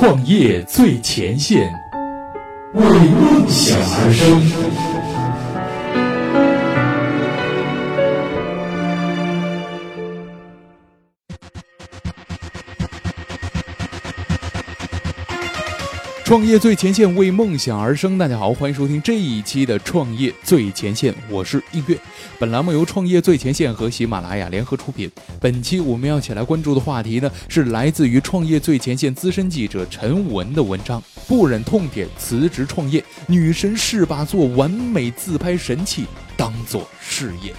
创业最前线，为梦想而生。创业最前线，为梦想而生。大家好，欢迎收听这一期的创业最前线，我是映月。本栏目由创业最前线和喜马拉雅联合出品。本期我们要起来关注的话题呢，是来自于创业最前线资深记者陈文的文章：不忍痛点辞职创业，女神是把做完美自拍神器当做事业。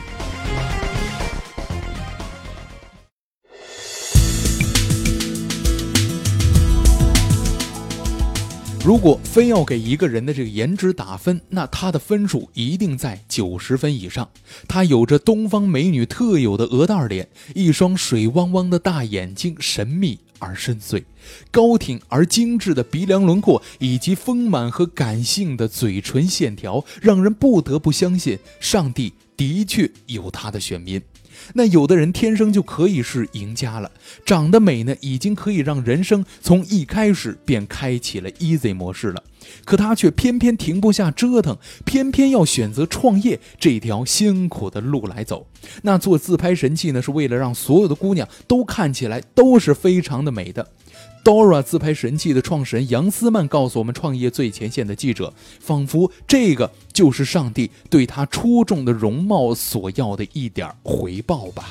如果非要给一个人的这个颜值打分，那他的分数一定在九十分以上。他有着东方美女特有的鹅蛋脸，一双水汪汪的大眼睛，神秘而深邃；高挺而精致的鼻梁轮廓，以及丰满和感性的嘴唇线条，让人不得不相信，上帝的确有他的选民。那有的人天生就可以是赢家了，长得美呢，已经可以让人生从一开始便开启了 easy 模式了。可他却偏偏停不下折腾，偏偏要选择创业这条辛苦的路来走。那做自拍神器呢，是为了让所有的姑娘都看起来都是非常的美的。Dora 自拍神器的创始人杨思曼告诉我们，创业最前线的记者，仿佛这个就是上帝对他出众的容貌所要的一点回报吧。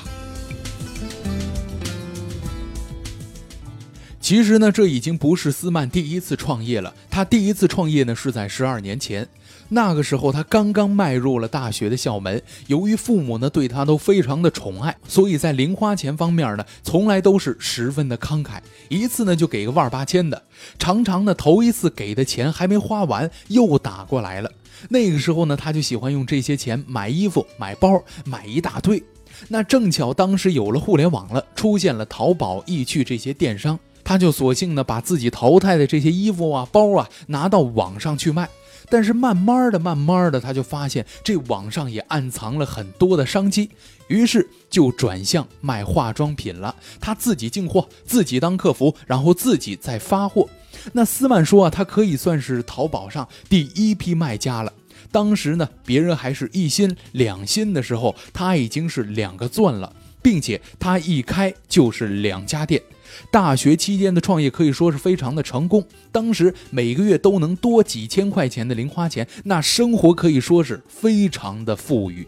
其实呢，这已经不是斯曼第一次创业了。他第一次创业呢，是在十二年前。那个时候，他刚刚迈入了大学的校门。由于父母呢对他都非常的宠爱，所以在零花钱方面呢，从来都是十分的慷慨，一次呢就给个万八千的。常常呢，头一次给的钱还没花完，又打过来了。那个时候呢，他就喜欢用这些钱买衣服、买包，买一大堆。那正巧当时有了互联网了，出现了淘宝、易趣这些电商，他就索性呢把自己淘汰的这些衣服啊、包啊拿到网上去卖。但是慢慢的、慢慢的，他就发现这网上也暗藏了很多的商机，于是就转向卖化妆品了。他自己进货，自己当客服，然后自己再发货。那斯曼说啊，他可以算是淘宝上第一批卖家了。当时呢，别人还是一心两心的时候，他已经是两个钻了，并且他一开就是两家店。大学期间的创业可以说是非常的成功，当时每个月都能多几千块钱的零花钱，那生活可以说是非常的富裕。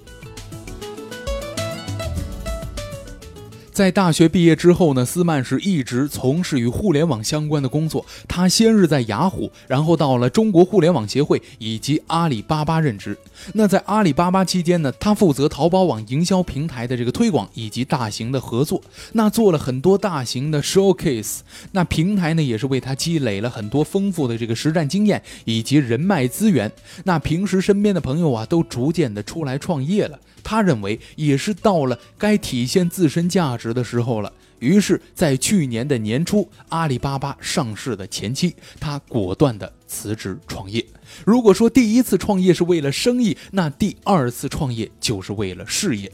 在大学毕业之后呢，斯曼是一直从事与互联网相关的工作。他先是在雅虎，然后到了中国互联网协会以及阿里巴巴任职。那在阿里巴巴期间呢，他负责淘宝网营销平台的这个推广以及大型的合作，那做了很多大型的 showcase。那平台呢，也是为他积累了很多丰富的这个实战经验以及人脉资源。那平时身边的朋友啊，都逐渐的出来创业了。他认为也是到了该体现自身价值值的时候了，于是，在去年的年初，阿里巴巴上市的前期，他果断的辞职创业。如果说第一次创业是为了生意，那第二次创业就是为了事业。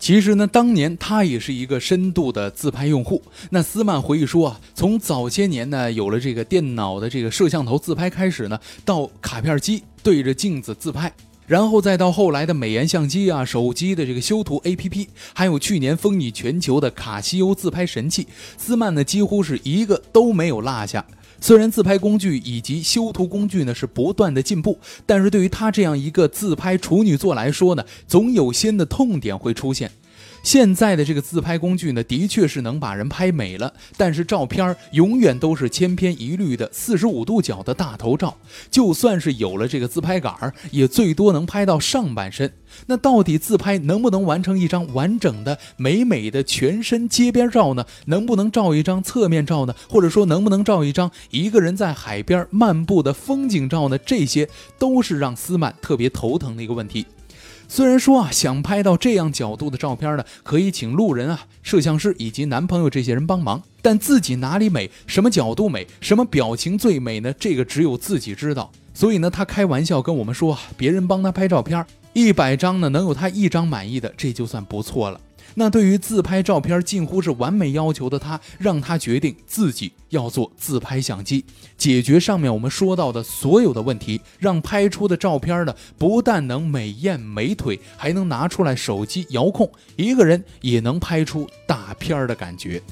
其实呢，当年他也是一个深度的自拍用户。那斯曼回忆说啊，从早些年呢有了这个电脑的这个摄像头自拍开始呢，到卡片机对着镜子自拍，然后再到后来的美颜相机啊、手机的这个修图 APP，还有去年风靡全球的卡西欧自拍神器，斯曼呢几乎是一个都没有落下。虽然自拍工具以及修图工具呢是不断的进步，但是对于他这样一个自拍处女座来说呢，总有新的痛点会出现。现在的这个自拍工具呢，的确是能把人拍美了，但是照片永远都是千篇一律的四十五度角的大头照。就算是有了这个自拍杆儿，也最多能拍到上半身。那到底自拍能不能完成一张完整的美美的全身街边照呢？能不能照一张侧面照呢？或者说能不能照一张一个人在海边漫步的风景照呢？这些都是让斯曼特别头疼的一个问题。虽然说啊，想拍到这样角度的照片呢，可以请路人啊、摄像师以及男朋友这些人帮忙，但自己哪里美，什么角度美，什么表情最美呢？这个只有自己知道。所以呢，他开玩笑跟我们说，别人帮他拍照片，一百张呢能有他一张满意的，这就算不错了。那对于自拍照片近乎是完美要求的他，让他决定自己要做自拍相机，解决上面我们说到的所有的问题，让拍出的照片呢不但能美艳美腿，还能拿出来手机遥控，一个人也能拍出大片的感觉。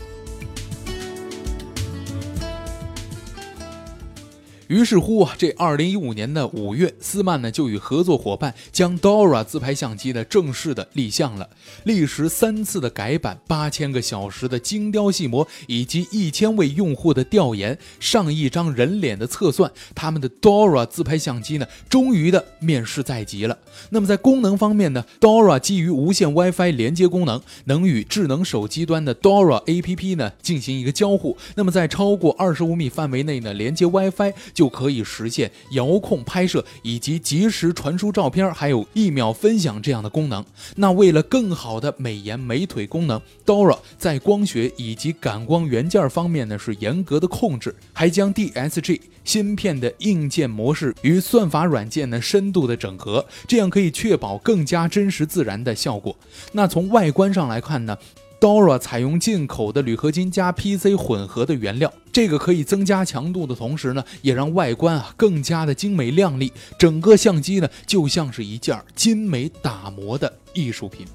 于是乎啊，这二零一五年的五月，斯曼呢就与合作伙伴将 Dora 自拍相机呢正式的立项了。历时三次的改版，八千个小时的精雕细磨，以及一千位用户的调研，上亿张人脸的测算，他们的 Dora 自拍相机呢终于的面世在即了。那么在功能方面呢，Dora 基于无线 WiFi 连接功能，能与智能手机端的 Dora APP 呢进行一个交互。那么在超过二十五米范围内呢，连接 WiFi。就可以实现遥控拍摄以及及时传输照片，还有一秒分享这样的功能。那为了更好的美颜美腿功能，Dora 在光学以及感光元件方面呢是严格的控制，还将 DSG 芯片的硬件模式与算法软件呢深度的整合，这样可以确保更加真实自然的效果。那从外观上来看呢？Dora 采用进口的铝合金加 PC 混合的原料，这个可以增加强度的同时呢，也让外观啊更加的精美亮丽。整个相机呢就像是一件精美打磨的艺术品。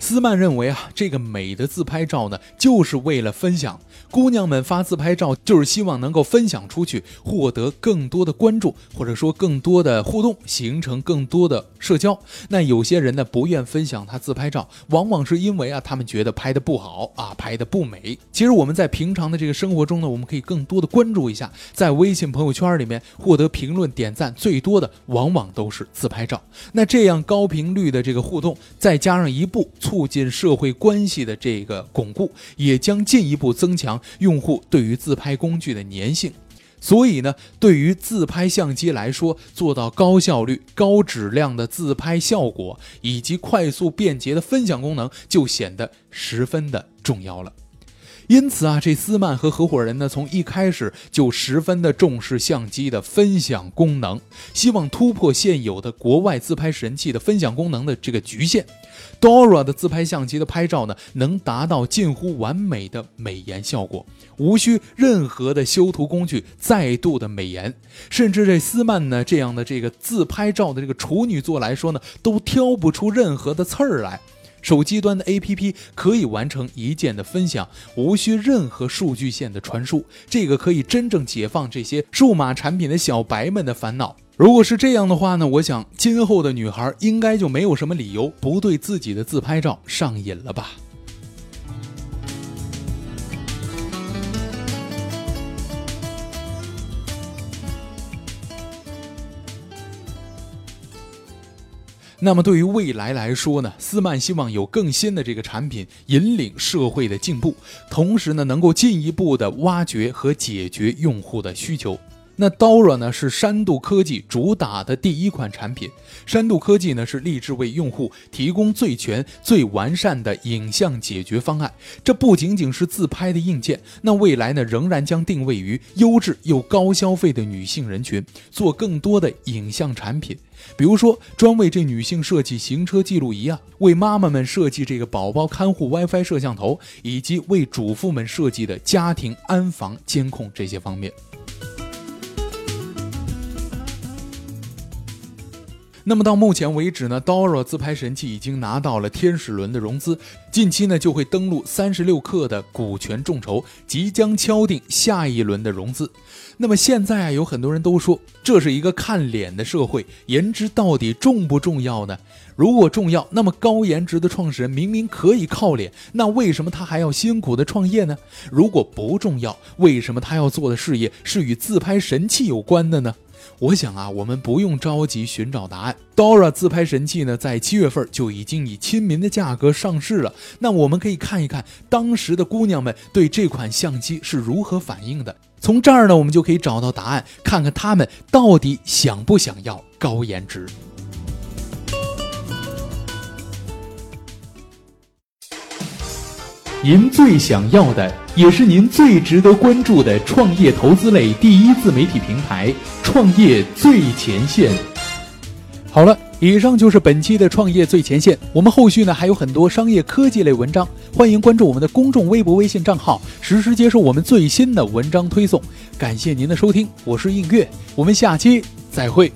斯曼认为啊，这个美的自拍照呢，就是为了分享。姑娘们发自拍照，就是希望能够分享出去，获得更多的关注，或者说更多的互动，形成更多的社交。那有些人呢，不愿分享他自拍照，往往是因为啊，他们觉得拍的不好啊，拍的不美。其实我们在平常的这个生活中呢，我们可以更多的关注一下，在微信朋友圈里面获得评论点赞最多的，往往都是自拍照。那这样高频率的这个互动，再加上一步促进社会关系的这个巩固，也将进一步增强。用户对于自拍工具的粘性，所以呢，对于自拍相机来说，做到高效率、高质量的自拍效果，以及快速便捷的分享功能，就显得十分的重要了。因此啊，这斯曼和合伙人呢，从一开始就十分的重视相机的分享功能，希望突破现有的国外自拍神器的分享功能的这个局限。Dora 的自拍相机的拍照呢，能达到近乎完美的美颜效果，无需任何的修图工具再度的美颜，甚至这斯曼呢这样的这个自拍照的这个处女座来说呢，都挑不出任何的刺儿来。手机端的 APP 可以完成一键的分享，无需任何数据线的传输，这个可以真正解放这些数码产品的小白们的烦恼。如果是这样的话呢，我想今后的女孩应该就没有什么理由不对自己的自拍照上瘾了吧。那么对于未来来说呢，斯曼希望有更新的这个产品引领社会的进步，同时呢，能够进一步的挖掘和解决用户的需求。那 Dora 呢是山度科技主打的第一款产品。山度科技呢是立志为用户提供最全、最完善的影像解决方案。这不仅仅是自拍的硬件，那未来呢仍然将定位于优质又高消费的女性人群，做更多的影像产品。比如说，专为这女性设计行车记录仪啊，为妈妈们设计这个宝宝看护 WiFi 摄像头，以及为主妇们设计的家庭安防监控这些方面。那么到目前为止呢，Dora 自拍神器已经拿到了天使轮的融资，近期呢就会登陆三十六氪的股权众筹，即将敲定下一轮的融资。那么现在啊，有很多人都说这是一个看脸的社会，颜值到底重不重要呢？如果重要，那么高颜值的创始人明明可以靠脸，那为什么他还要辛苦的创业呢？如果不重要，为什么他要做的事业是与自拍神器有关的呢？我想啊，我们不用着急寻找答案。Dora 自拍神器呢，在七月份就已经以亲民的价格上市了。那我们可以看一看当时的姑娘们对这款相机是如何反应的。从这儿呢，我们就可以找到答案，看看她们到底想不想要高颜值。您最想要的，也是您最值得关注的创业投资类第一自媒体平台——创业最前线。好了，以上就是本期的创业最前线。我们后续呢还有很多商业科技类文章，欢迎关注我们的公众微博、微信账号，实时接受我们最新的文章推送。感谢您的收听，我是映月，我们下期再会。